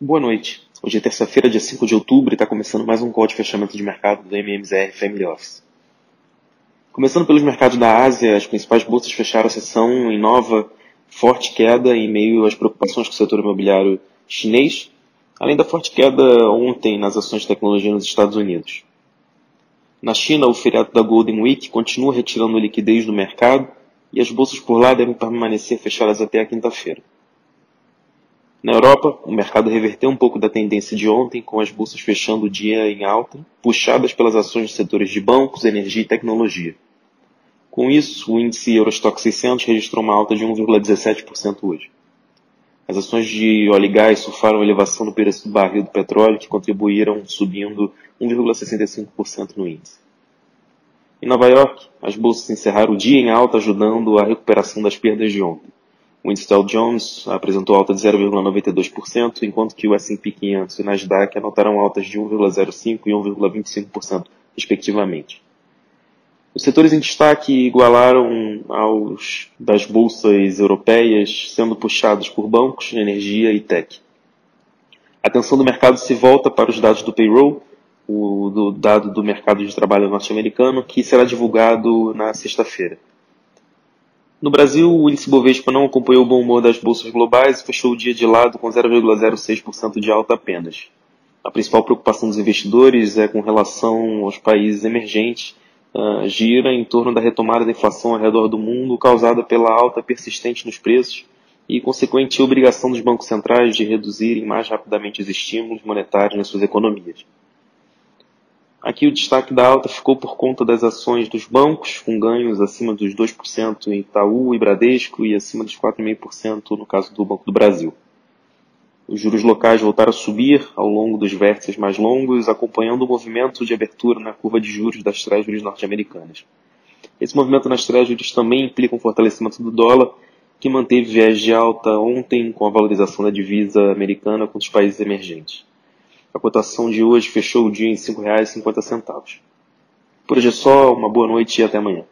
Boa noite. Hoje é terça-feira, dia 5 de outubro, e está começando mais um call de fechamento de mercado do MMZR Family Office. Começando pelos mercados da Ásia, as principais bolsas fecharam a sessão em nova forte queda em meio às preocupações com o setor imobiliário chinês, além da forte queda ontem nas ações de tecnologia nos Estados Unidos. Na China, o feriado da Golden Week continua retirando liquidez do mercado e as bolsas por lá devem permanecer fechadas até a quinta-feira. Na Europa, o mercado reverteu um pouco da tendência de ontem, com as bolsas fechando o dia em alta, puxadas pelas ações dos setores de bancos, energia e tecnologia. Com isso, o índice Eurostock 600 registrou uma alta de 1,17% hoje. As ações de óleo e gás surfaram elevação no preço do barril do petróleo, que contribuíram subindo 1,65% no índice. Em Nova York, as bolsas encerraram o dia em alta, ajudando a recuperação das perdas de ontem. O índice Dow Jones apresentou alta de 0,92%, enquanto que o S&P 500 e o Nasdaq anotaram altas de 1,05% e 1,25%, respectivamente. Os setores em destaque igualaram aos das bolsas europeias, sendo puxados por bancos, energia e tech. A atenção do mercado se volta para os dados do payroll, o do dado do mercado de trabalho norte-americano, que será divulgado na sexta-feira. No Brasil, o índice Bovespa não acompanhou o bom humor das bolsas globais e fechou o dia de lado com 0,06% de alta apenas. A principal preocupação dos investidores é com relação aos países emergentes, uh, gira em torno da retomada da inflação ao redor do mundo causada pela alta persistente nos preços e consequente obrigação dos bancos centrais de reduzirem mais rapidamente os estímulos monetários nas suas economias. Aqui o destaque da alta ficou por conta das ações dos bancos, com ganhos acima dos 2% em Itaú e Bradesco e acima dos 4,5% no caso do Banco do Brasil. Os juros locais voltaram a subir ao longo dos vértices mais longos, acompanhando o movimento de abertura na curva de juros das treasuries norte-americanas. Esse movimento nas treasuries também implica um fortalecimento do dólar, que manteve viés de alta ontem com a valorização da divisa americana contra os países emergentes. A cotação de hoje fechou o dia em R$ 5,50. Por hoje é só, uma boa noite e até amanhã.